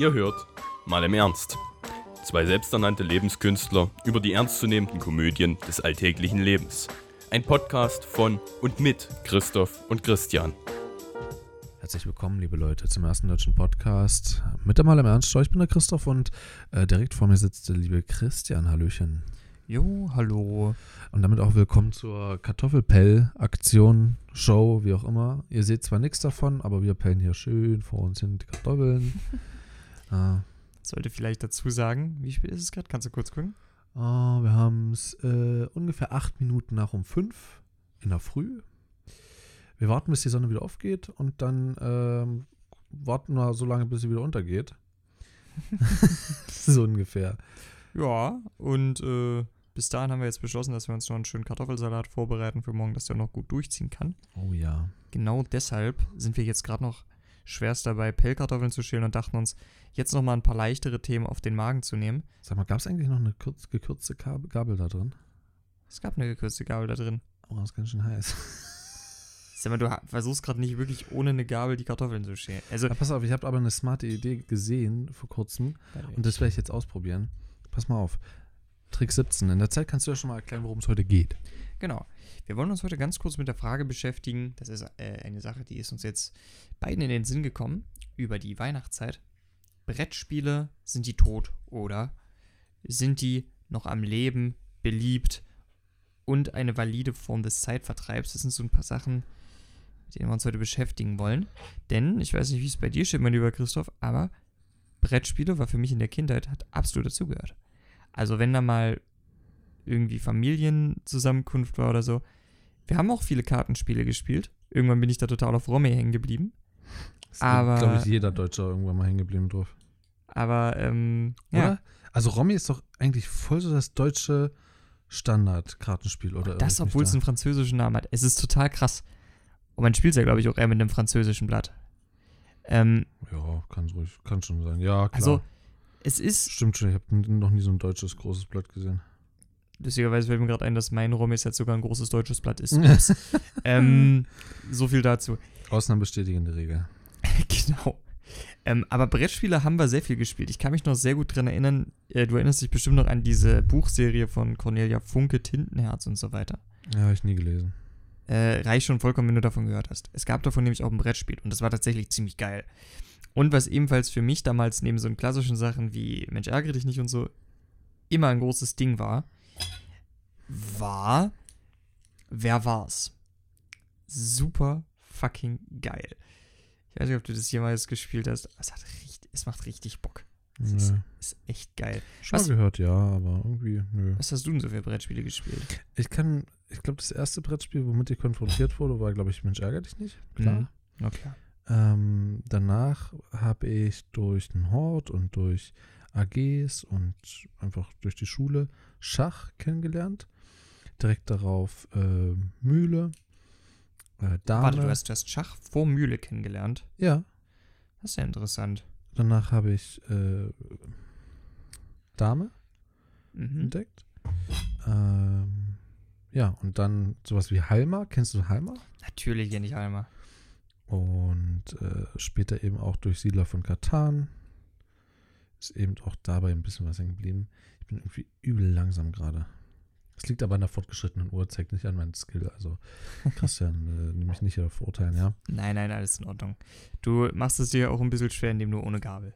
Ihr hört mal im Ernst. Zwei selbsternannte Lebenskünstler über die ernstzunehmenden Komödien des alltäglichen Lebens. Ein Podcast von und mit Christoph und Christian. Herzlich willkommen, liebe Leute, zum ersten deutschen Podcast mit der Mal im Ernst. Ich bin der Christoph und äh, direkt vor mir sitzt der liebe Christian. Hallöchen. Jo, hallo. Und damit auch willkommen zur Kartoffelpell-Aktion, Show, wie auch immer. Ihr seht zwar nichts davon, aber wir pellen hier schön vor uns hin die Kartoffeln. ah. Sollte vielleicht dazu sagen, wie spät ist es gerade? Kannst du kurz gucken? Oh, wir haben es äh, ungefähr acht Minuten nach um fünf in der Früh. Wir warten, bis die Sonne wieder aufgeht und dann ähm, warten wir so lange, bis sie wieder untergeht. so ungefähr. Ja, und äh, bis dahin haben wir jetzt beschlossen, dass wir uns noch einen schönen Kartoffelsalat vorbereiten für morgen, dass der noch gut durchziehen kann. Oh ja. Genau deshalb sind wir jetzt gerade noch schwerst dabei, Pellkartoffeln zu schälen und dachten uns, jetzt noch mal ein paar leichtere Themen auf den Magen zu nehmen. Sag mal, gab es eigentlich noch eine kurz, gekürzte Gabel da drin? Es gab eine gekürzte Gabel da drin. Oh, das ist ganz schön heiß. Sag mal, du versuchst gerade nicht wirklich ohne eine Gabel die Kartoffeln zu schälen. Also, ja, pass auf, ich habe aber eine smarte Idee gesehen vor kurzem und das werde ich jetzt ausprobieren. Pass mal auf. Trick 17. In der Zeit kannst du ja schon mal erklären, worum es heute geht. Genau. Wir wollen uns heute ganz kurz mit der Frage beschäftigen. Das ist äh, eine Sache, die ist uns jetzt beiden in den Sinn gekommen über die Weihnachtszeit. Brettspiele, sind die tot oder sind die noch am Leben, beliebt und eine valide Form des Zeitvertreibs? Das sind so ein paar Sachen, mit denen wir uns heute beschäftigen wollen. Denn, ich weiß nicht, wie es bei dir steht, mein lieber Christoph, aber Brettspiele war für mich in der Kindheit, hat absolut dazugehört. Also wenn da mal irgendwie Familienzusammenkunft war oder so. Wir haben auch viele Kartenspiele gespielt. Irgendwann bin ich da total auf Romy hängen geblieben. Das aber glaube ich jeder Deutsche irgendwann mal hängen geblieben drauf. Aber ähm, ja. Oder? Also Romy ist doch eigentlich voll so das deutsche Standard-Kartenspiel oder Das, obwohl es einen französischen Namen hat. Es ist total krass. Und man spielt es ja, glaube ich, auch eher mit einem französischen Blatt. Ähm, ja, kann ruhig, kann schon sein. Ja, klar. Also, es ist. Stimmt schon, ich habe noch nie so ein deutsches großes Blatt gesehen. Lustigerweise fällt mir gerade ein, dass mein Rom jetzt sogar ein großes deutsches Blatt ist. ähm, so viel dazu. Ausnahmen bestätigen die Regel. genau. Ähm, aber Brettspiele haben wir sehr viel gespielt. Ich kann mich noch sehr gut daran erinnern, äh, du erinnerst dich bestimmt noch an diese Buchserie von Cornelia Funke, Tintenherz und so weiter. Ja, habe ich nie gelesen. Äh, reicht schon vollkommen, wenn du davon gehört hast. Es gab davon nämlich auch ein Brettspiel und das war tatsächlich ziemlich geil. Und was ebenfalls für mich damals neben so klassischen Sachen wie Mensch ärgere dich nicht und so immer ein großes Ding war, war Wer war's? Super fucking geil. Ich weiß nicht, ob du das jemals gespielt hast. Es, hat richtig, es macht richtig Bock. Es ist, ist, echt geil. Schon was, gehört, ja, aber irgendwie, nö. Was hast du denn so für Brettspiele gespielt? Ich kann, ich glaube, das erste Brettspiel, womit ich konfrontiert wurde, war, glaube ich, Mensch, ärgere dich nicht. Klar. Mhm. Klar. Ähm, danach habe ich durch den Hort und durch AGs und einfach durch die Schule Schach kennengelernt. Direkt darauf äh, Mühle, äh, Dame. Warte, du hast, du hast Schach vor Mühle kennengelernt? Ja. Das ist ja interessant. Danach habe ich äh, Dame mhm. entdeckt. Ähm, ja, und dann sowas wie Halma. Kennst du Halma? Natürlich kenne ich Halma. Und äh, später eben auch durch Siedler von Katan. Ist eben auch dabei ein bisschen was hängen geblieben. Ich bin irgendwie übel langsam gerade. Es liegt aber an der fortgeschrittenen Uhr, zeigt nicht an meinen Skill. Also, Christian, äh, nehme ich nicht verurteilen, ja? Nein, nein, alles in Ordnung. Du machst es dir auch ein bisschen schwer, indem du ohne Gabel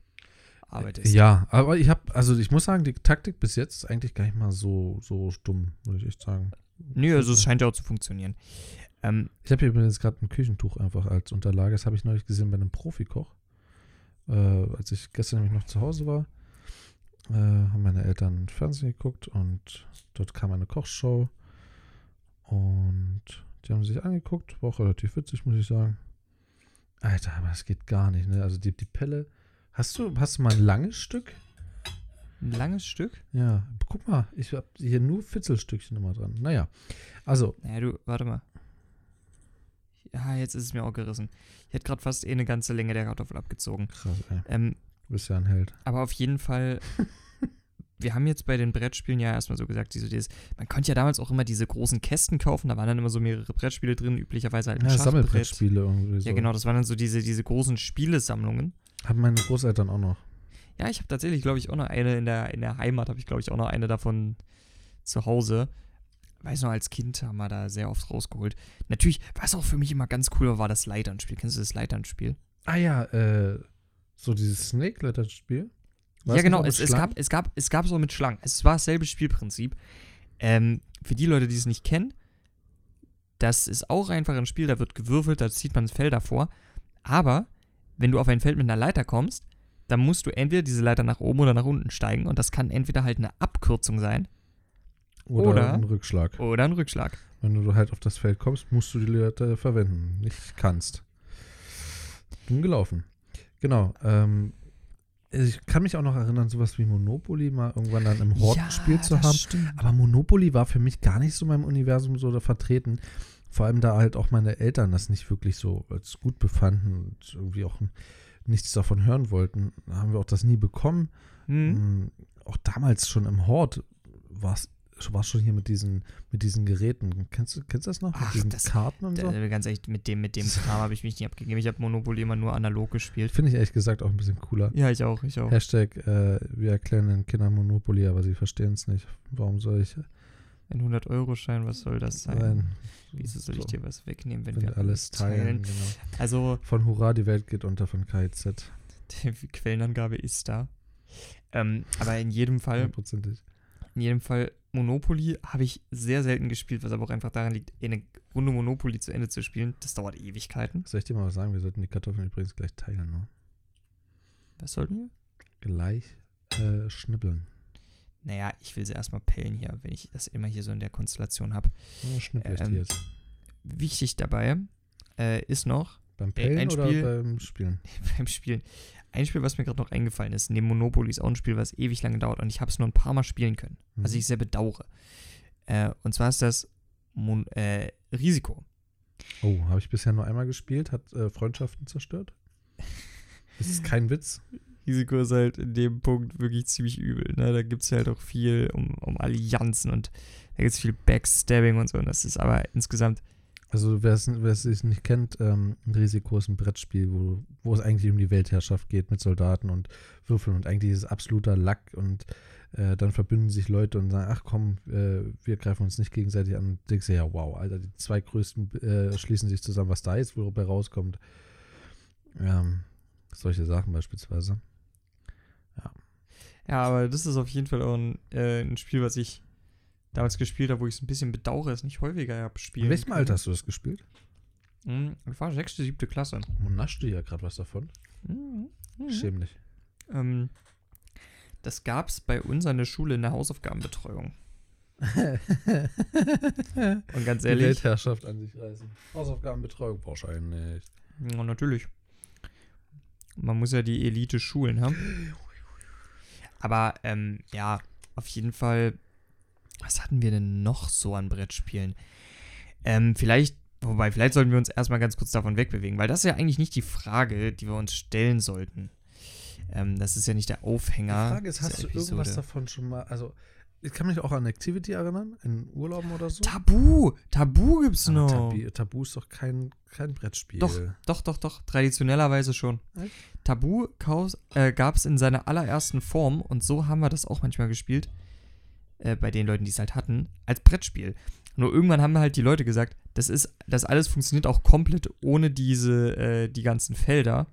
arbeitest. Ja, aber ich habe, also ich muss sagen, die Taktik bis jetzt ist eigentlich gar nicht mal so, so stumm, würde ich echt sagen. Nö, also es scheint ja auch zu funktionieren. Ähm, ich habe hier übrigens gerade ein Küchentuch einfach als Unterlage. Das habe ich neulich gesehen bei einem Profikoch. Äh, als ich gestern nämlich noch zu Hause war, äh, haben meine Eltern Fernsehen geguckt und dort kam eine Kochshow. Und die haben sich angeguckt. War auch relativ witzig, muss ich sagen. Alter, aber das geht gar nicht, ne? Also die, die Pelle. Hast du, hast du mal ein langes Stück? Ein langes Stück? Ja, guck mal, ich habe hier nur Fitzelstückchen immer dran. Naja, also. Naja, du, warte mal ja, jetzt ist es mir auch gerissen. Ich hätte gerade fast eh eine ganze Länge der Kartoffel abgezogen. Krass, ey. Ähm, du bist ja ein Held. Aber auf jeden Fall, wir haben jetzt bei den Brettspielen ja erstmal so gesagt, so dieses, man konnte ja damals auch immer diese großen Kästen kaufen, da waren dann immer so mehrere Brettspiele drin, üblicherweise halt ein ja, Sammelbrettspiele irgendwie so. Ja, genau, das waren dann so diese, diese großen Spielesammlungen. Haben meine Großeltern auch noch. Ja, ich habe tatsächlich, glaube ich, auch noch eine in der, in der Heimat, habe ich, glaube ich, auch noch eine davon zu Hause. Weiß noch, als Kind haben wir da sehr oft rausgeholt. Natürlich, was auch für mich immer ganz cool war, war das Leiternspiel. Kennst du das Leiternspiel? Ah ja, äh, so dieses Snake-Letter-Spiel. Ja, genau. Es, es, gab, es, gab, es gab so mit Schlangen. Es war dasselbe Spielprinzip. Ähm, für die Leute, die es nicht kennen, das ist auch einfach ein Spiel, da wird gewürfelt, da zieht man das Feld davor. Aber wenn du auf ein Feld mit einer Leiter kommst, dann musst du entweder diese Leiter nach oben oder nach unten steigen. Und das kann entweder halt eine Abkürzung sein. Oder, oder ein Rückschlag. Oder ein Rückschlag. Wenn du halt auf das Feld kommst, musst du die Leiter verwenden. Nicht kannst. Dumm gelaufen. Genau. Ähm, ich kann mich auch noch erinnern, sowas wie Monopoly mal irgendwann dann im Hortenspiel ja, zu haben. Stimmt. Aber Monopoly war für mich gar nicht so in meinem Universum so vertreten. Vor allem da halt auch meine Eltern das nicht wirklich so als gut befanden und irgendwie auch nichts davon hören wollten. Da haben wir auch das nie bekommen. Hm. Auch damals schon im Hort war es war schon hier mit diesen, mit diesen Geräten. Kennst du, kennst du das noch? Ach, mit diesen das- Karten und so? Ganz ehrlich, mit dem, mit dem Kram habe ich mich nicht abgegeben. Ich habe Monopoly immer nur analog gespielt. Finde ich ehrlich gesagt auch ein bisschen cooler. Ja, ich auch, ich auch. Hashtag, äh, wir erklären den Kindern Monopoly, aber sie verstehen es nicht. Warum soll ich Ein 100-Euro-Schein, was soll das sein? sein? Wieso soll ich So. dir was wegnehmen, wenn Wenn wir alles teilen. Genau. Also, Von Hurra, die Welt geht unter von KIZ. die Quellenangabe ist da. Ähm, aber in jedem Fall, Hundertprozentig. in jedem Fall, Monopoly habe ich sehr selten gespielt, was aber auch einfach daran liegt, eine Runde Monopoly zu Ende zu spielen. Das dauert Ewigkeiten. Soll ich dir mal was sagen? Wir sollten die Kartoffeln übrigens gleich teilen. Ne? Was sollten wir? Gleich äh, schnibbeln. Naja, ich will sie erstmal pellen hier, wenn ich das immer hier so in der Konstellation habe. Ich die Ähm, jetzt. Wichtig dabei äh, ist noch Beim Pellen ein oder Spiel- beim Spielen? beim Spielen. Ein Spiel, was mir gerade noch eingefallen ist, neben Monopoly ist auch ein Spiel, was ewig lange dauert und ich habe es nur ein paar Mal spielen können, was Mhm. ich sehr bedauere. Äh, und zwar ist das Mon äh, Risiko. Oh, habe ich bisher nur einmal gespielt, hat äh, Freundschaften zerstört. Das ist kein Witz. Risiko ist halt in dem Punkt wirklich ziemlich übel. Ne? Da gibt es halt auch viel um, um Allianzen und da gibt es viel Backstabbing und so. Und das ist aber insgesamt, Also wer es nicht kennt, ähm, ein Risiko ist ein Brettspiel, wo, wo es eigentlich um die Weltherrschaft geht mit Soldaten und Würfeln und eigentlich ist es absoluter Lack und äh, dann verbünden sich Leute und sagen, ach komm, äh, wir greifen uns nicht gegenseitig an und denkst dir, ja wow, Alter, die zwei größten äh, schließen sich zusammen, was da jetzt wohl dabei rauskommt. Ähm, solche Sachen beispielsweise. ja, aber das ist auf jeden Fall auch ein, äh, ein Spiel, was ich damals gespielt habe, wo ich es ein bisschen bedauere, es nicht häufiger habe spielen In welchem können. Alter hast du das gespielt? Hm, Ich war sechste, siebte Klasse. Und naschst du ja gerade was davon? Mhm. Mhm. Schäm dich. Ähm, das gab es bei uns an der Schule in der Hausaufgabenbetreuung. Und ganz Die ehrlich, Weltherrschaft an sich reißen. Hausaufgabenbetreuung wahrscheinlich. ja, natürlich. Man muss ja die Elite schulen haben. Aber ähm, ja, auf jeden Fall, was hatten wir denn noch so an Brettspielen? Ähm, vielleicht, wobei, vielleicht sollten wir uns erstmal ganz kurz davon wegbewegen, weil das ist ja eigentlich nicht die Frage, die wir uns stellen sollten. Ähm, das ist ja nicht der Die Aufhänger. Frage ist, hast du irgendwas davon schon mal, also ich kann mich auch an Activity erinnern, in Urlauben oder so. Tabu! Tabu gibt's Aber noch. Tabu, Tabu ist doch kein, kein Brettspiel. Doch. Doch, doch, doch. Traditionellerweise schon. Echt? Tabu äh, gab es in seiner allerersten Form und so haben wir das auch manchmal gespielt. Äh, bei den Leuten, die es halt hatten, als Brettspiel. Nur irgendwann haben halt die Leute gesagt, das ist, das alles funktioniert auch komplett ohne diese, äh, die ganzen Felder.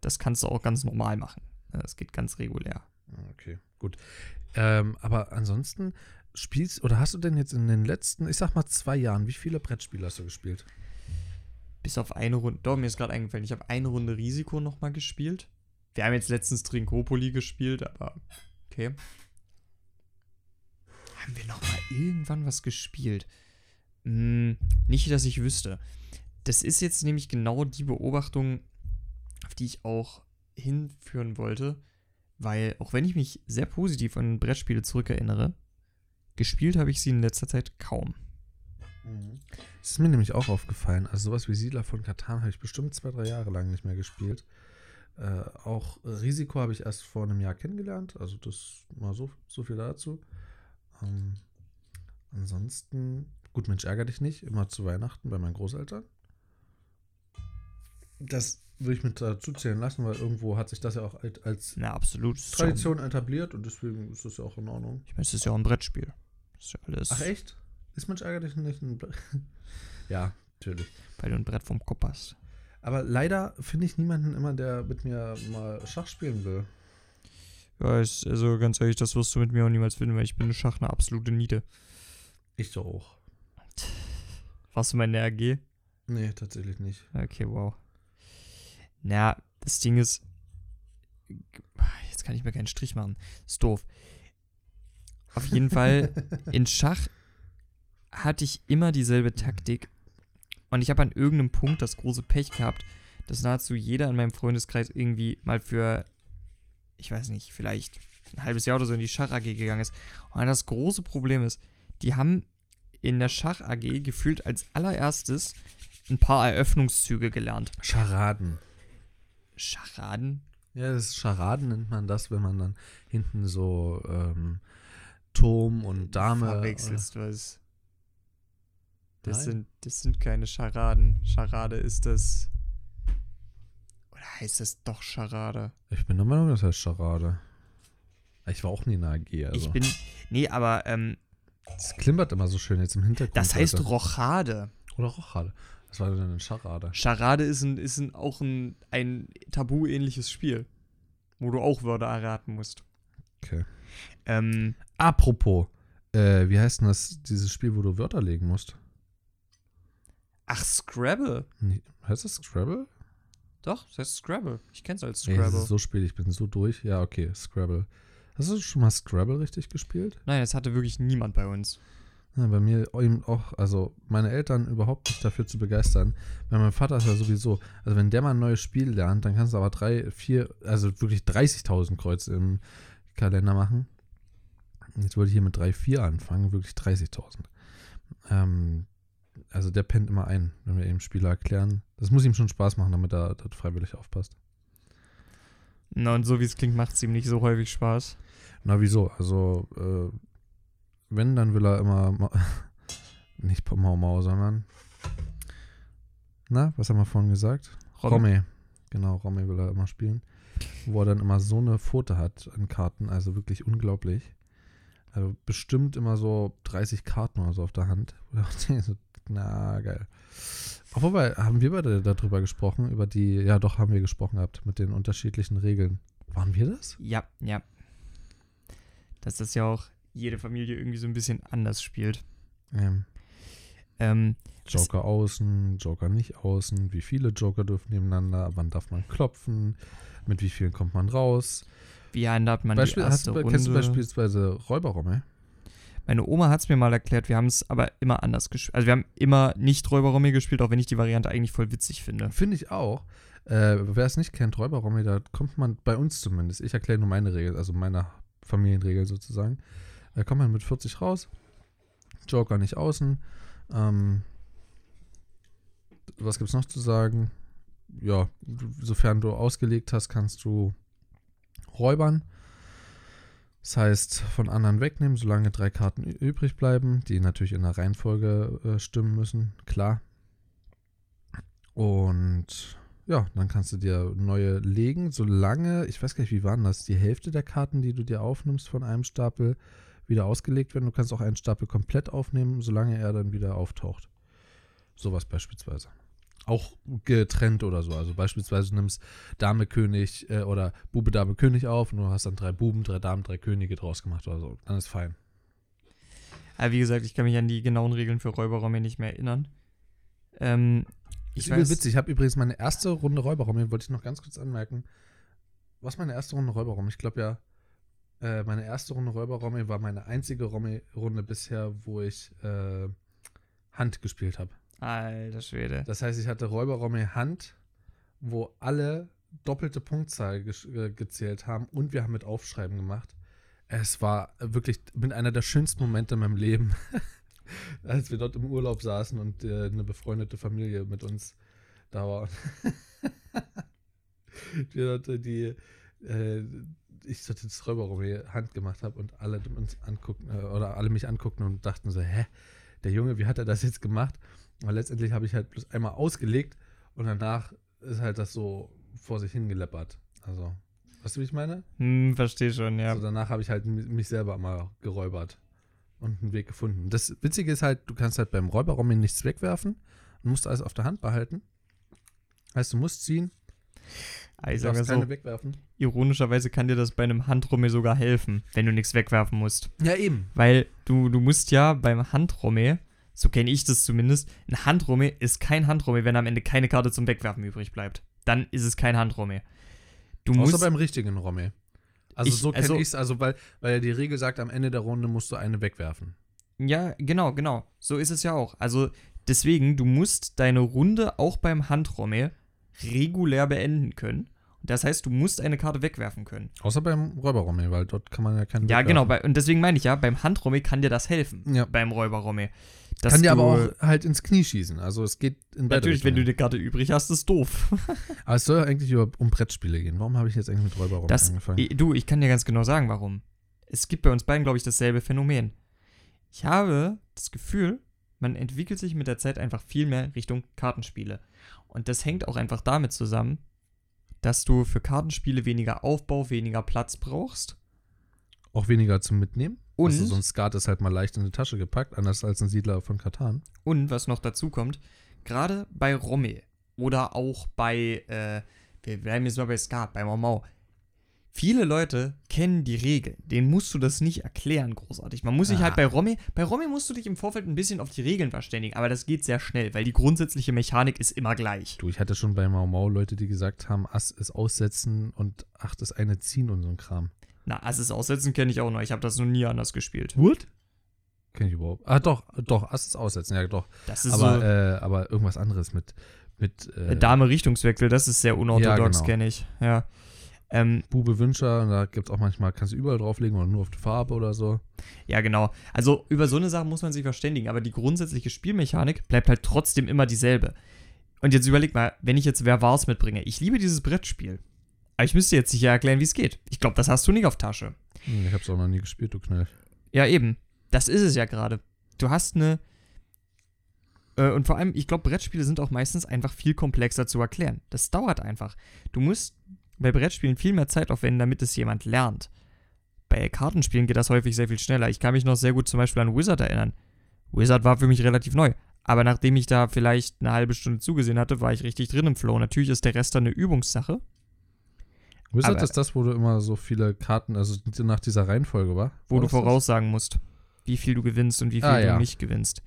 Das kannst du auch ganz normal machen. Das geht ganz regulär. Ah, Okay, gut. Ähm, aber ansonsten spielst oder hast du denn jetzt in den letzten, ich sag mal zwei Jahren, wie viele Brettspiele hast du gespielt? Bis auf eine Runde. Doch, mir ist gerade eingefallen, ich habe eine Runde Risiko nochmal gespielt. Wir haben jetzt letztens Trinkopoli gespielt, aber okay. Haben wir nochmal irgendwann was gespielt? Hm, nicht, dass ich wüsste. Das ist jetzt nämlich genau die Beobachtung, auf die ich auch hinführen wollte, weil auch wenn ich mich sehr positiv an Brettspiele zurückerinnere, gespielt habe ich sie in letzter Zeit kaum. Das ist mir nämlich auch aufgefallen. Also sowas wie Siedler von Katan habe ich bestimmt zwei, drei Jahre lang nicht mehr gespielt. Äh, auch Risiko habe ich erst vor einem Jahr kennengelernt. Also das mal so, so viel dazu. Ähm, ansonsten, gut, Mensch, ärger dich nicht. Immer zu Weihnachten bei meinen Großeltern. Das würde ich mit dazu zählen lassen, weil irgendwo hat sich das ja auch als- Na, absolut. Tradition etabliert und deswegen ist das ja auch in Ordnung. Ich meine, es ist ja auch ein Brettspiel. Das ist ja alles, Ach echt? Ist Mensch ärgerlich nicht ein. Bre- ja, natürlich. weil du ein Brett vom Kopf hast. Aber leider finde ich niemanden immer, der mit mir mal Schach spielen will. Ja, ist, also ganz ehrlich, das wirst du mit mir auch niemals finden, weil ich bin in Schach eine absolute Niete. Ich doch auch. Warst du mal in der AG? Nee, tatsächlich nicht. Okay, wow. Na, das Ding ist. Jetzt kann ich mir keinen Strich machen. Ist doof. Auf jeden Fall, in Schach hatte ich immer dieselbe Taktik. Und ich habe an irgendeinem Punkt das große Pech gehabt, dass nahezu jeder in meinem Freundeskreis irgendwie mal für, ich weiß nicht, vielleicht ein halbes Jahr oder so in die Schach-AG gegangen ist. Und das große Problem ist, die haben in der Schach-AG gefühlt als allererstes ein paar Eröffnungszüge gelernt. Scharaden. Scharaden? Ja, das ist Scharaden nennt man das, wenn man dann hinten so ähm, Turm und Dame. Verwechselst was. Das Nein. sind, das sind keine Scharaden. Scharade ist das. Heißt das doch Scharade? Ich bin der Meinung, das heißt Scharade. Ich war auch nie in der AG. Also. Ich bin. Nee, aber ähm, Es klimpert immer so schön jetzt im Hintergrund. das heißt Leute. Rochade. Oder Rochade. Was war denn eine Scharade? Scharade ist, ein, ist ein, auch ein, ein Tabu-ähnliches Spiel. Wo du auch Wörter erraten musst. Okay. Ähm, Apropos, äh, wie heißt denn das, dieses Spiel, wo du Wörter legen musst? ach, Scrabble. Nee, heißt das Scrabble? Doch, das heißt Scrabble. Ich kenn's als Ey, das Scrabble. ist so spät, ich bin so durch. Ja, okay, Scrabble. Hast du schon mal Scrabble richtig gespielt? Nein, das hatte wirklich niemand bei uns. Ja, bei mir eben auch, also meine Eltern überhaupt nicht dafür zu begeistern. Weil mein Vater ist ja sowieso, also wenn der mal ein neues Spiel lernt, dann kannst du aber drei, vier, also wirklich 30.000 Kreuz im Kalender machen. Jetzt wollte ich hier mit 3, 4 anfangen, wirklich 30.000. Ähm, also der pennt immer ein, wenn wir ihm Spiele erklären. Das muss ihm schon Spaß machen, damit er dort freiwillig aufpasst. Na, und so wie es klingt, macht es ihm nicht so häufig Spaß. Na, wieso? Also, äh, wenn, dann will er immer Ma nicht Mau Mau, sondern na, was haben wir vorhin gesagt? Rom- Romme. Genau, Romme will er immer spielen. Wo er dann immer so eine Pfote hat an Karten, also wirklich unglaublich. Also bestimmt immer so 30 Karten oder so auf der Hand. Ich auch wobei, haben wir beide darüber gesprochen, über die, ja doch, haben wir gesprochen gehabt, mit den unterschiedlichen Regeln. Waren wir das? Ja, ja. Dass das ja auch jede Familie irgendwie so ein bisschen anders spielt. Ähm, Ähm, Joker außen, Joker nicht außen, wie viele Joker dürfen nebeneinander, wann darf man klopfen, mit wie vielen kommt man raus. wie handhabt man Beispiel, die hast erste du, Runde? kennst du beispielsweise Räuberromme? Meine Oma hat es mir mal erklärt, wir haben es aber immer anders gespielt. Also wir haben immer nicht Räuberromme gespielt, auch wenn ich die Variante eigentlich voll witzig finde. Finde ich auch. Äh, wer es nicht kennt, Räuberromme, da kommt man bei uns zumindest, ich erkläre nur meine Regel, also meine Familienregel sozusagen, da kommt man mit 40 raus, Joker nicht außen. Ähm, was gibt's noch zu sagen? Ja, sofern du ausgelegt hast, kannst du räubern. Das heißt, von anderen wegnehmen, solange drei Karten übrig bleiben, die natürlich in der Reihenfolge äh, stimmen müssen, klar. Und ja, dann kannst du dir neue legen, solange, ich weiß gar nicht, wie waren das, die Hälfte der Karten, die du dir aufnimmst von einem Stapel, wieder ausgelegt werden. Du kannst auch einen Stapel komplett aufnehmen, solange er dann wieder auftaucht. Sowas beispielsweise. Auch getrennt oder so. Also beispielsweise du nimmst Dame König äh, oder Bube Dame König auf und du hast dann drei Buben, drei Damen, drei Könige draus gemacht oder so. Dann ist fein. Aber wie gesagt, ich kann mich an die genauen Regeln für Räuberromme nicht mehr erinnern. Ähm, ich ist übel weiß, witzig. Ich habe übrigens meine erste Runde Räuberraum, hier wollte ich noch ganz kurz anmerken. Was meine erste Runde Räuberraum? Ich glaube ja, äh, meine erste Runde Räuberraum war meine einzige Romme-Runde bisher, wo ich äh, Hand gespielt habe. Alter Schwede. Das heißt, ich hatte Räuberromme Hand, wo alle doppelte Punktzahl gesch- äh, gezählt haben und wir haben mit Aufschreiben gemacht. Es war wirklich mit einer der schönsten Momente in meinem Leben, als wir dort im Urlaub saßen und äh, eine befreundete Familie mit uns da war. wir dort äh, die, äh, ich dort das Räuberromme Hand gemacht habe und alle uns anguckten äh, oder alle mich anguckten und dachten so, hä, der Junge, wie hat er das jetzt gemacht? Aber letztendlich habe ich halt bloß einmal ausgelegt und danach ist halt das so vor sich hingeleppert. Also, weißt du, wie ich meine? Hm, verstehe schon, ja. Also danach habe ich halt mi- mich selber mal geräubert und einen Weg gefunden. Das Witzige ist halt, du kannst halt beim Räuberraum nichts wegwerfen und musst alles auf der Hand behalten. Heißt, du musst ziehen, Ah, Ich du sage so, keine wegwerfen. ironischerweise kann dir das bei einem Handrummel sogar helfen, wenn du nichts wegwerfen musst. Ja, eben. Weil du, du musst ja beim Handrummel, so kenne ich das zumindest, ein Handrummel ist kein Handrummel, wenn am Ende keine Karte zum Wegwerfen übrig bleibt. Dann ist es kein Handrummel. Du Außer musst, beim richtigen Rommel. Also Ich- so kenne also- ich es, also weil, weil ja die Regel sagt, am Ende der Runde musst du eine wegwerfen. Ja, genau, genau. So ist es ja auch. Also deswegen, du musst deine Runde auch beim Handrommel regulär beenden können. Und das heißt, du musst eine Karte wegwerfen können. Außer beim Räuberrommel, weil dort kann man ja keine Ja, wegwerfen. genau. Bei, und deswegen meine ich ja, beim Handrommel kann dir das helfen. Ja. Beim Räuberrommel. Dass Kann dir aber auch halt ins Knie schießen. Also es geht in beide Natürlich, wenn du Richtungen. eine Karte übrig hast, ist doof. Aber es soll ja eigentlich über, um Brettspiele gehen. Warum habe ich jetzt eigentlich mit Räuberrommel Das, angefangen? du, ich kann dir ganz genau sagen, warum. Es gibt bei uns beiden, glaube ich, dasselbe Phänomen. Ich habe das Gefühl, man entwickelt sich mit der Zeit einfach viel mehr Richtung Kartenspiele. Und das hängt auch einfach damit zusammen, dass du für Kartenspiele weniger Aufbau, weniger Platz brauchst. Auch weniger zum Mitnehmen. Und, Also so ein Skat ist halt mal leicht in die Tasche gepackt, anders als ein Siedler von Katan. und was noch dazu kommt, gerade bei Rommel oder auch bei, äh, wir bleiben jetzt mal bei Skat, bei Mau Mau. Viele Leute kennen die Regeln. Denen musst du das nicht erklären, großartig. Man muss sich Ah. halt bei Rommel, bei Rommel musst du dich im Vorfeld ein bisschen auf die Regeln verständigen, aber das geht sehr schnell, weil die grundsätzliche Mechanik ist immer gleich. Du, ich hatte schon bei Mau Mau Leute, die gesagt haben, Ass ist aussetzen und Acht ist eine ziehen und so ein Kram. Na, Asses aussetzen kenne ich auch noch. Ich habe das noch nie anders gespielt. What? Kenn ich überhaupt. Ah, doch, doch, Ass ist aussetzen, ja, doch. Das ist Aber, so äh, aber irgendwas anderes mit, mit äh, Dame Richtungswechsel, das ist sehr unorthodox, genau. kenne ich. Ja. Ähm, Bube Wünscher, da gibt es auch manchmal, kannst du überall drauflegen oder nur auf die Farbe oder so. Ja, genau. Also über so eine Sache muss man sich verständigen, aber die grundsätzliche Spielmechanik bleibt halt trotzdem immer dieselbe. Und jetzt überleg mal, wenn ich jetzt Wer war's mitbringe. Ich liebe dieses Brettspiel. Aber ich müsste jetzt sicher erklären, wie es geht. Ich glaube, das hast du nicht auf Tasche. Hm, ich hab's auch noch nie gespielt, du Knall. Ja, eben. Das ist es ja gerade. Du hast eine. Äh, und vor allem, ich glaube, Brettspiele sind auch meistens einfach viel komplexer zu erklären. Das dauert einfach. Du musst bei Brettspielen viel mehr Zeit aufwenden, damit es jemand lernt. Bei Kartenspielen geht das häufig sehr viel schneller. Ich kann mich noch sehr gut zum Beispiel an Wizard erinnern. Wizard war für mich relativ neu. Aber nachdem ich da vielleicht eine halbe Stunde zugesehen hatte, war ich richtig drin im Flow. Natürlich ist der Rest dann eine Übungssache. Wizard ist das, wo du immer so viele Karten, also nach dieser Reihenfolge war? wo du das das? voraussagen musst, wie viel du gewinnst und wie viel Ah, du ja. nicht gewinnst.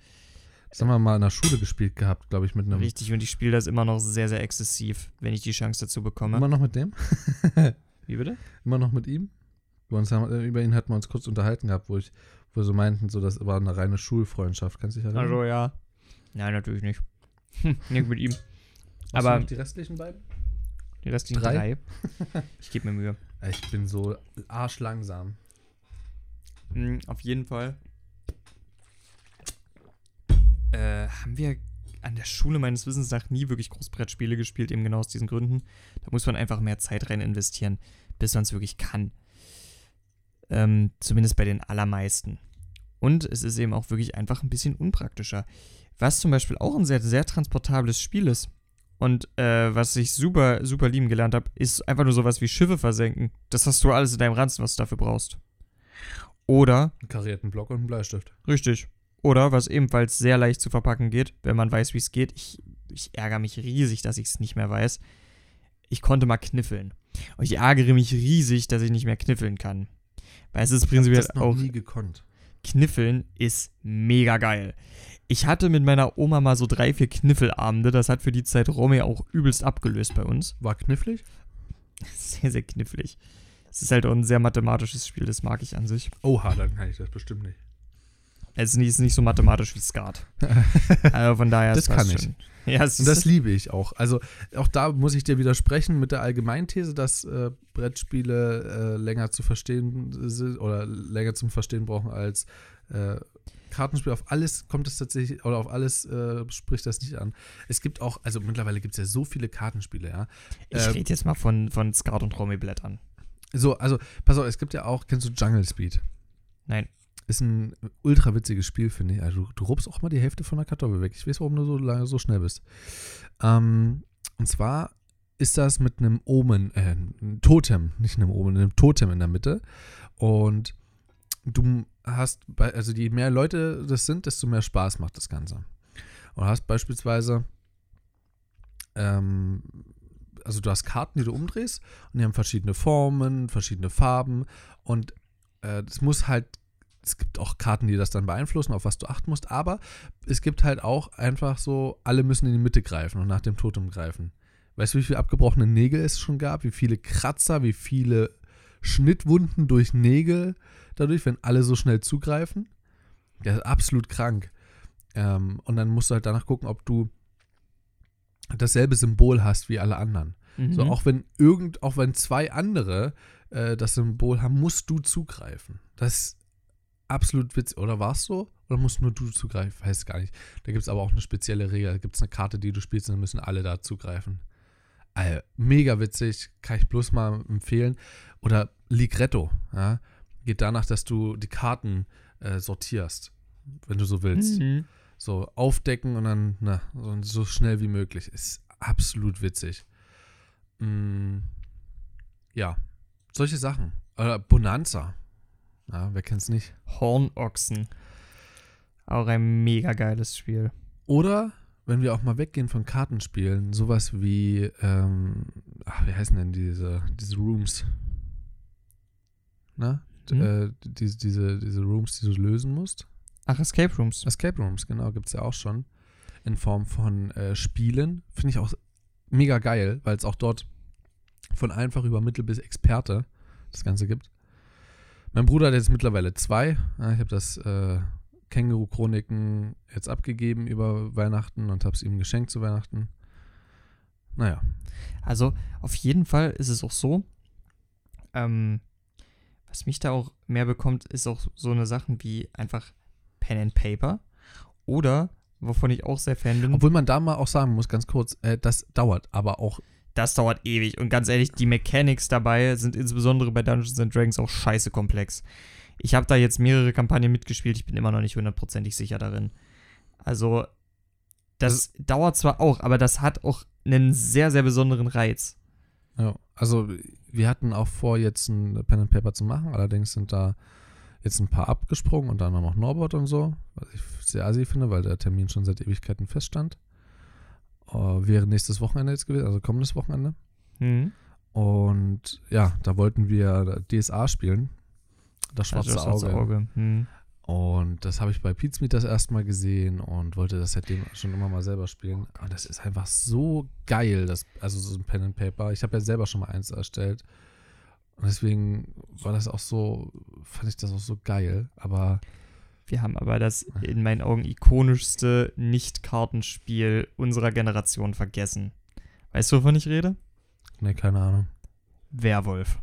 Das haben wir mal in der Schule gespielt gehabt, glaube ich, mit einem. Richtig, und ich spiele das immer noch sehr, sehr exzessiv, wenn ich die Chance dazu bekomme. Immer noch mit dem? Wie bitte? Immer noch mit ihm? Haben, äh, über ihn hatten wir uns kurz unterhalten gehabt, wo ich, wo wir so meinten, so das war eine reine Schulfreundschaft. Kannst du dich erinnern? Also ja. Nein, natürlich nicht. Nicht mit ihm. Du aber- die restlichen beiden? Die restlichen Drei? drei. Ich gebe mir Mühe. Ich bin so arschlangsam. Hm, auf jeden Fall. Äh, haben wir an der Schule meines Wissens nach nie wirklich Großbrettspiele gespielt, eben genau aus diesen Gründen. Da muss man einfach mehr Zeit rein investieren, bis man es wirklich kann. Ähm, zumindest bei den allermeisten. Und es ist eben auch wirklich einfach ein bisschen unpraktischer. Was zum Beispiel auch ein sehr, sehr transportables Spiel ist. Und äh, was ich super, super lieben gelernt habe, ist einfach nur sowas wie Schiffe versenken. Das hast du alles in deinem Ranzen, was du dafür brauchst. Oder Einen karierten Block und einen Bleistift. Richtig. Oder was ebenfalls sehr leicht zu verpacken geht, wenn man weiß, wie es geht. Ich, ich ärgere mich riesig, dass ich es nicht mehr weiß. Ich konnte mal kniffeln. Und ich ärgere mich riesig, dass ich nicht mehr kniffeln kann. Weil es ist Ich hab prinzipiell das noch auch. nie gekonnt. Kniffeln ist mega geil. Ich hatte mit meiner Oma mal so drei, vier Kniffelabende. Das hat für die Zeit Romy auch übelst abgelöst bei uns. War knifflig? Sehr, sehr knifflig. Es ist halt auch ein sehr mathematisches Spiel, das mag ich an sich. Oha, dann kann ich das bestimmt nicht. Es ist nicht, ist nicht so mathematisch wie Skat. also von daher Das passt kann ich. schon. Ja, Und das ist, liebe ich auch. Also auch da muss ich dir widersprechen mit der Allgemeinthese, dass äh, Brettspiele äh, länger zu verstehen sind oder länger zum Verstehen brauchen als äh, Kartenspiel. Auf alles kommt es tatsächlich, oder auf alles äh, spricht das nicht an. Es gibt auch, also mittlerweile gibt es ja so viele Kartenspiele, ja. ich äh, rede jetzt mal von, von Skat und Romy-Blättern. So, also, pass auf, es gibt ja auch, kennst du Jungle Speed? Nein. Ist ein ultra witziges Spiel, finde ich. Also, du, du rupst auch mal die Hälfte von der Kartoffel weg. Ich weiß, warum du so lange so schnell bist. Ähm, und zwar ist das mit einem Omen, äh, einem Totem, nicht einem Omen, einem Totem in der Mitte. Und du hast, also je mehr Leute das sind, desto mehr Spaß macht das Ganze. Und hast beispielsweise, ähm, also du hast Karten, die du umdrehst und die haben verschiedene Formen, verschiedene Farben und äh, es muss halt, es gibt auch Karten, die das dann beeinflussen, auf was du achten musst, aber es gibt halt auch einfach so, alle müssen in die Mitte greifen und nach dem Totem greifen. Weißt du, wie viele abgebrochene Nägel es schon gab? Wie viele Kratzer, wie viele Schnittwunden durch Nägel dadurch, wenn alle so schnell zugreifen? Das ist absolut krank. Ähm, und dann musst du halt danach gucken, ob du dasselbe Symbol hast wie alle anderen. Mhm. So, auch wenn irgend, auch wenn zwei andere äh, das Symbol haben, musst du zugreifen. Das ist absolut witzig. Oder war es so? Oder musst nur du zugreifen? Weiß gar nicht. Da gibt es aber auch eine spezielle Regel. Da gibt es eine Karte, die du spielst und dann müssen alle da zugreifen. Äh, mega witzig, kann ich bloß mal empfehlen. Oder Ligretto, ja? Geht danach, dass du die Karten äh, sortierst, wenn du so willst. Mhm. So aufdecken und dann na, so, so schnell wie möglich. Ist absolut witzig. Mm, ja, solche Sachen. Oder Bonanza. Ja, wer kennt's nicht? Hornochsen. Auch ein mega geiles Spiel. Oder, wenn wir auch mal weggehen von Kartenspielen, sowas wie, ähm, ach, wie heißen denn diese, diese Rooms? Na? D- Hm? Äh, diese, diese, diese Rooms, die du lösen musst. Ach, Escape Rooms. Escape Rooms, genau, gibt es ja auch schon. In Form von äh, Spielen. Finde ich auch mega geil, weil es auch dort von einfach über Mittel bis Experte das Ganze gibt. Mein Bruder hat jetzt mittlerweile zwei. Ja, ich habe das äh, Känguru-Chroniken jetzt abgegeben über Weihnachten und habe es ihm geschenkt zu Weihnachten. Naja, Also, auf jeden Fall ist es auch so, ähm, was mich da auch mehr bekommt, ist auch so eine Sachen wie einfach Pen and Paper oder, wovon ich auch sehr Fan bin, obwohl man da mal auch sagen muss, ganz kurz, äh, das dauert aber auch. das dauert ewig. Und ganz ehrlich, die Mechanics dabei sind insbesondere bei Dungeons and Dragons auch scheiße komplex. Ich habe da jetzt mehrere Kampagnen mitgespielt, ich bin immer noch nicht hundertprozentig sicher darin. Also, das dauert zwar auch, aber das hat auch einen sehr, sehr besonderen Reiz. Ja, also wir hatten auch vor, jetzt ein Pen and Paper zu machen, allerdings sind da jetzt ein paar abgesprungen und dann noch Norbert und so, was ich sehr assi finde, weil der Termin schon seit Ewigkeiten feststand. Äh, wäre nächstes Wochenende jetzt gewesen, also kommendes Wochenende. Mhm. Und ja, da wollten wir DSA spielen. Das schwarze das Auge. Auge. Mhm. Und das habe ich bei Pete's Meet das erste Mal gesehen und wollte das seitdem schon immer mal selber spielen. Oh und das ist einfach so geil, das, also so ein Pen and Paper. Ich habe ja selber schon mal eins erstellt. Und deswegen war das auch so, fand ich das auch so geil. Aber Wir haben aber das in meinen Augen ikonischste Nicht-Kartenspiel unserer Generation vergessen. Weißt du, wovon ich rede? ne, keine Ahnung. Werwolf.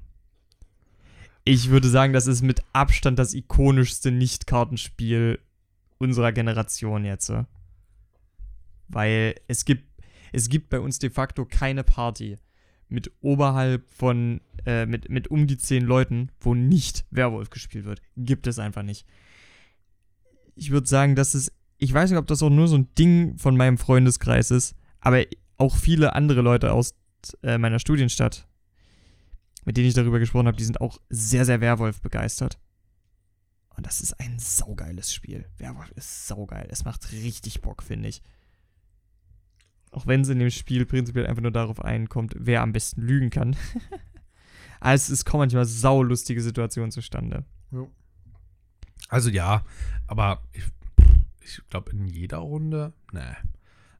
Ich würde sagen, das ist mit Abstand das ikonischste Nicht-Kartenspiel unserer Generation jetzt. Weil es gibt, es gibt bei uns de facto keine Party mit oberhalb von, äh, mit, mit um die zehn Leuten, wo nicht Werwolf gespielt wird. Gibt es einfach nicht. Ich würde sagen, dass es, ich weiß nicht, ob das auch nur so ein Ding von meinem Freundeskreis ist, aber auch viele andere Leute aus äh, meiner Studienstadt, mit denen ich darüber gesprochen habe, die sind auch sehr, sehr Werwolf begeistert. Und das ist ein saugeiles Spiel. Werwolf ist saugeil. Es macht richtig Bock, finde ich. Auch wenn es in dem Spiel prinzipiell einfach nur darauf einkommt, wer am besten lügen kann. Aber es, es kommen manchmal saulustige Situationen zustande. Also ja, aber ich, ich glaube in jeder Runde, ne.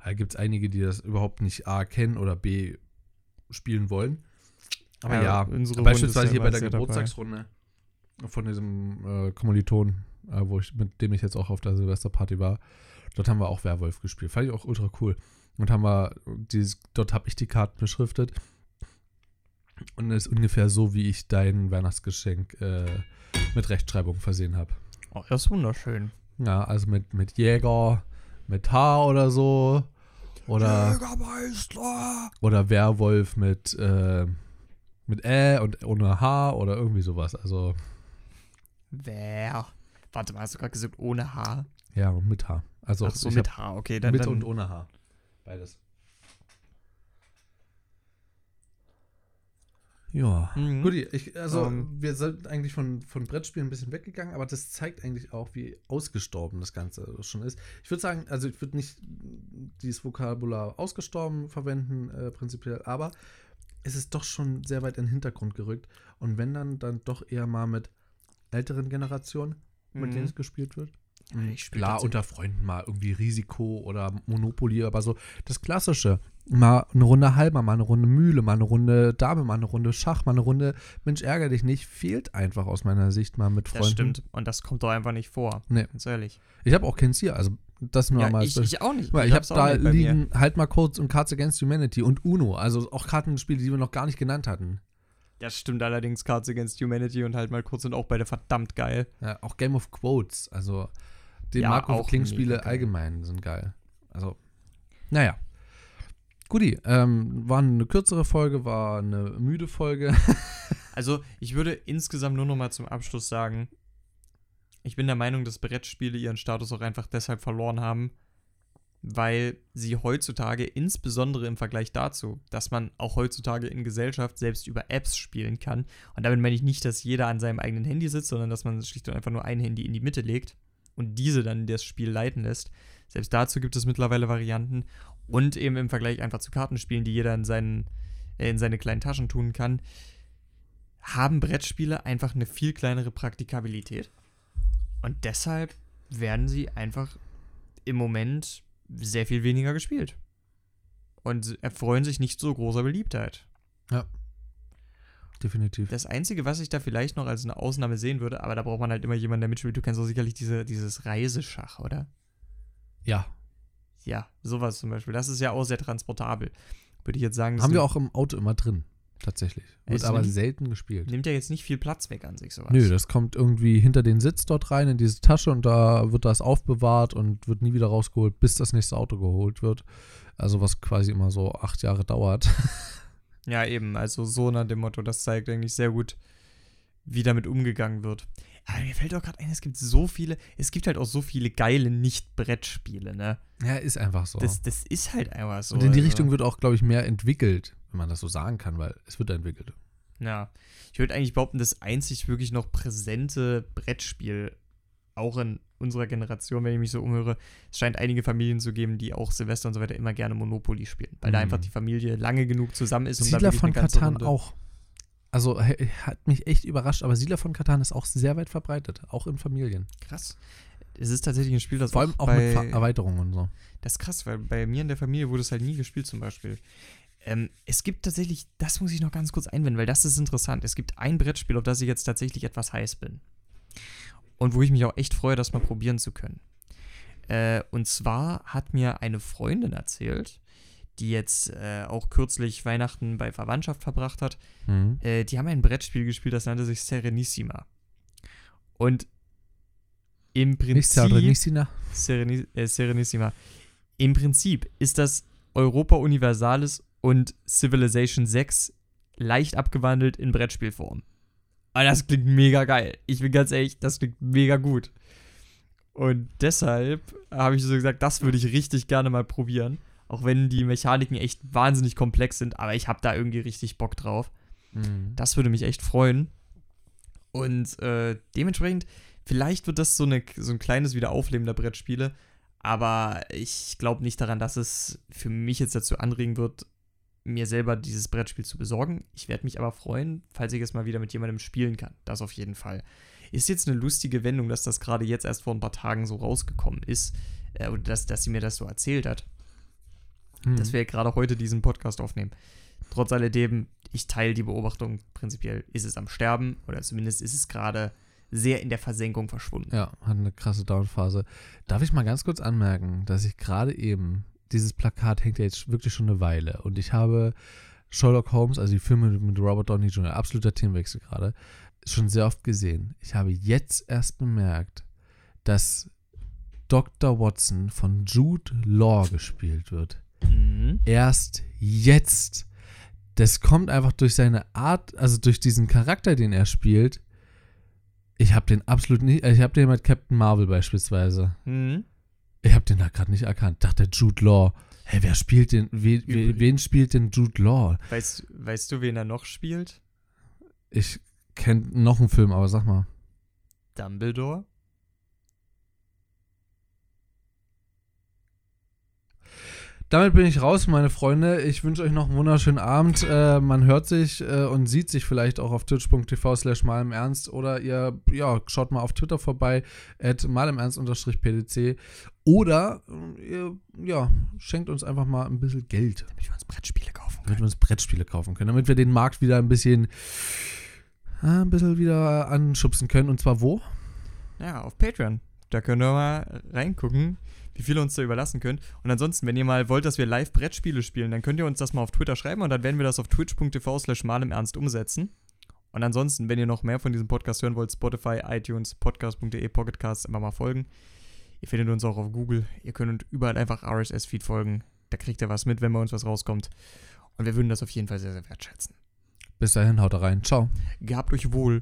Da gibt es einige, die das überhaupt nicht A kennen oder B spielen wollen. Aber Ja, ja, unsere beispielsweise hier bei der sehr dabei. Geburtstagsrunde von diesem äh, Kommiliton, äh, wo ich, mit dem ich jetzt auch auf der Silvesterparty war, dort haben wir auch Werwolf gespielt. Fand ich auch ultra cool. Und haben wir, dieses, dort habe ich die Karten beschriftet. Und es ist ungefähr so, wie ich dein Weihnachtsgeschenk äh, mit Rechtschreibung versehen habe. Oh, das ist wunderschön. Ja, also mit, mit Jäger, mit H oder so. Oder, Jägermeister! oder Werwolf mit, äh, mit Ä und ohne H oder irgendwie sowas. Also, Wer? Warte mal, hast du gerade gesagt ohne H? ja, mit H. Also, Ach so, mit H, okay. Dann, mit dann, und ohne H. Beides. Ja. Mhm. Gut, ich, also Ähm. wir sind eigentlich von, von Brettspielen ein bisschen weggegangen, aber das zeigt eigentlich auch, wie ausgestorben das Ganze schon ist. Ich würde sagen, also ich würde nicht dieses Vokabular ausgestorben verwenden, äh, prinzipiell, aber es ist doch schon sehr weit in den Hintergrund gerückt. Und wenn dann, dann doch eher mal mit älteren Generationen, mit Mhm. denen es gespielt wird. Ja, ich spiel Klar, unter Freunden mal irgendwie Risiko oder Monopoly, aber so das Klassische. Mal eine Runde Halber, mal eine Runde Mühle, mal eine Runde Dame, mal eine Runde Schach, mal eine Runde Mensch, ärgere dich nicht, fehlt einfach aus meiner Sicht mal mit Freunden. Das stimmt. Und das kommt doch einfach nicht vor. Nee. Ganz ehrlich. Ich habe auch kein Ziel, also das nur Ja, mal. ich, ich auch nicht. Weil ich habe hab's auch da liegen halt mal Codes und Cards Against Humanity und Uno, also auch Kartenspiele, die wir noch gar nicht genannt hatten. Das stimmt allerdings. Cards Against Humanity und halt mal kurz sind auch beide verdammt geil. Ja, auch Game of Quotes, also die Ja, Marco auch Kling-Spiele mega geil. allgemein sind geil. Also, naja. Guti, ähm, war eine kürzere Folge, war eine müde Folge. Also, ich würde insgesamt nur noch mal zum Abschluss sagen, ich bin der Meinung, dass Brettspiele ihren Status auch einfach deshalb verloren haben, weil sie heutzutage, insbesondere im Vergleich dazu, dass man auch heutzutage in Gesellschaft selbst über Apps spielen kann. Und damit meine ich nicht, dass jeder an seinem eigenen Handy sitzt, sondern dass man schlicht und einfach nur ein Handy in die Mitte legt und diese dann das Spiel leiten lässt. Selbst dazu gibt es mittlerweile Varianten. Und eben im Vergleich einfach zu Kartenspielen, die jeder in, seinen, äh, in seine kleinen Taschen tun kann, haben Brettspiele einfach eine viel kleinere Praktikabilität. Und deshalb werden sie einfach im Moment sehr viel weniger gespielt. Und erfreuen sich nicht so großer Beliebtheit. Definitiv. Das Einzige, was ich da vielleicht noch als eine Ausnahme sehen würde, aber da braucht man halt immer jemanden, der mitspielt. Du kennst auch sicherlich diese, dieses Reiseschach, oder? Ja. Ja, sowas zum Beispiel. Das ist ja auch sehr transportabel. Würde ich jetzt sagen. Haben wir auch im Auto immer drin, tatsächlich. Wird aber nimmt- selten gespielt. Nimmt ja jetzt nicht viel Platz weg an sich, sowas. Nö, das kommt irgendwie hinter den Sitz dort rein in diese Tasche und da wird das aufbewahrt und wird nie wieder rausgeholt, bis das nächste Auto geholt wird. Also was quasi immer so acht Jahre dauert. Ja, eben. Also so nach dem Motto, das zeigt eigentlich sehr gut, wie damit umgegangen wird. Aber mir fällt auch gerade ein, es gibt so viele, es gibt halt auch so viele geile Nicht-Brettspiele, ne? ja, ist einfach so. Das, das ist halt einfach so. und in die also. Richtung wird auch, glaube ich, mehr entwickelt, wenn man das so sagen kann, weil es wird entwickelt. Ja. Ich würde eigentlich behaupten, das einzig wirklich noch präsente Brettspiel, auch in unserer Generation, wenn ich mich so umhöre, es scheint einige Familien zu geben, die auch Silvester und so weiter immer gerne Monopoly spielen, weil da Mhm. einfach die Familie lange genug zusammen ist. um da Siedler wirklich von eine ganze Katan auch. Also hat mich echt überrascht, aber Siedler von Katan ist auch sehr weit verbreitet, auch in Familien. Krass. Es ist tatsächlich ein Spiel, das Vor allem auch bei, mit Ver Erweiterungen und so. Das ist krass, weil bei mir in der Familie wurde es halt nie gespielt zum Beispiel. Ähm, es gibt tatsächlich, das muss ich noch ganz kurz einwenden, weil das ist interessant. Es gibt ein Brettspiel, auf das ich jetzt tatsächlich etwas heiß bin. Und wo ich mich auch echt freue, das mal probieren zu können. Äh, und zwar hat mir eine Freundin erzählt, die jetzt äh, auch kürzlich Weihnachten bei Verwandtschaft verbracht hat, Mhm. äh, die haben ein Brettspiel gespielt, das nannte sich Serenissima. Und im Nicht Prinzip. Serenissima. Sereni äh, Serenissima. Im Prinzip ist das Europa Universalis und Civilization 6 leicht abgewandelt in Brettspielform. Aber das klingt mega geil. Ich bin ganz ehrlich, das klingt mega gut. Und deshalb habe ich so gesagt, das würde ich richtig gerne mal probieren. Auch wenn die Mechaniken echt wahnsinnig komplex sind, aber ich habe da irgendwie richtig Bock drauf. Mhm. Das würde mich echt freuen. Und äh, dementsprechend, vielleicht wird das so, eine, so ein kleines Wiederaufleben der Brettspiele. Aber ich glaube nicht daran, dass es für mich jetzt dazu anregen wird, mir selber dieses Brettspiel zu besorgen. Ich werde mich aber freuen, falls ich es mal wieder mit jemandem spielen kann. Das auf jeden Fall. Ist jetzt eine lustige Wendung, dass das gerade jetzt erst vor ein paar Tagen so rausgekommen ist. Äh, oder dass, dass sie mir das so erzählt hat Mhm. dass wir gerade heute diesen Podcast aufnehmen. Trotz alledem, ich teile die Beobachtung, prinzipiell ist es am Sterben oder zumindest ist es gerade sehr in der Versenkung verschwunden. Ja, hat eine krasse Downphase. Darf ich mal ganz kurz anmerken, dass ich gerade eben, dieses Plakat hängt ja jetzt wirklich schon eine Weile und ich habe Sherlock Holmes, also die Filme mit Robert Downey Jr., absoluter Themenwechsel gerade, schon sehr oft gesehen. Ich habe jetzt erst bemerkt, dass Dr. Watson von Jude Law gespielt wird. Mhm. Erst jetzt. Das kommt einfach durch seine Art, also durch diesen Charakter, den er spielt. Ich habe den absolut nicht, ich habe den mit Captain Marvel beispielsweise. Mhm. Ich habe den da gerade nicht erkannt. Dachte Jude Law. Hä, wer spielt den, we, wen spielt denn Jude Law? Weißt, weißt du, wen er noch spielt? Ich kenne noch einen Film, aber sag mal. Dumbledore? Damit bin ich raus, meine Freunde. Ich wünsche euch noch einen wunderschönen Abend. Äh, man hört sich äh, und sieht sich vielleicht auch auf twitch.tv slash mal im Ernst oder ihr ja, schaut mal auf Twitter vorbei, at mal im Ernst pdc oder äh, ihr ja, schenkt uns einfach mal ein bisschen Geld. Damit wir uns Brettspiele kaufen Damit wir uns Brettspiele kaufen können, damit wir den Markt wieder ein bisschen, äh, ein bisschen wieder anschubsen können. Und zwar wo? Ja, auf Patreon. Da könnt ihr mal reingucken, wie viele uns da überlassen könnt. Und ansonsten, wenn ihr mal wollt, dass wir live Brettspiele spielen, dann könnt ihr uns das mal auf Twitter schreiben und dann werden wir das auf twitch.tv slash mal im Ernst umsetzen. Und ansonsten, wenn ihr noch mehr von diesem Podcast hören wollt, Spotify, iTunes, podcast.de, Pocketcast, immer mal folgen. Ihr findet uns auch auf Google. Ihr könnt überall einfach RSS-Feed folgen. Da kriegt ihr was mit, wenn bei uns was rauskommt. Und wir würden das auf jeden Fall sehr, sehr wertschätzen. Bis dahin, haut rein. Ciao. Gehabt euch wohl.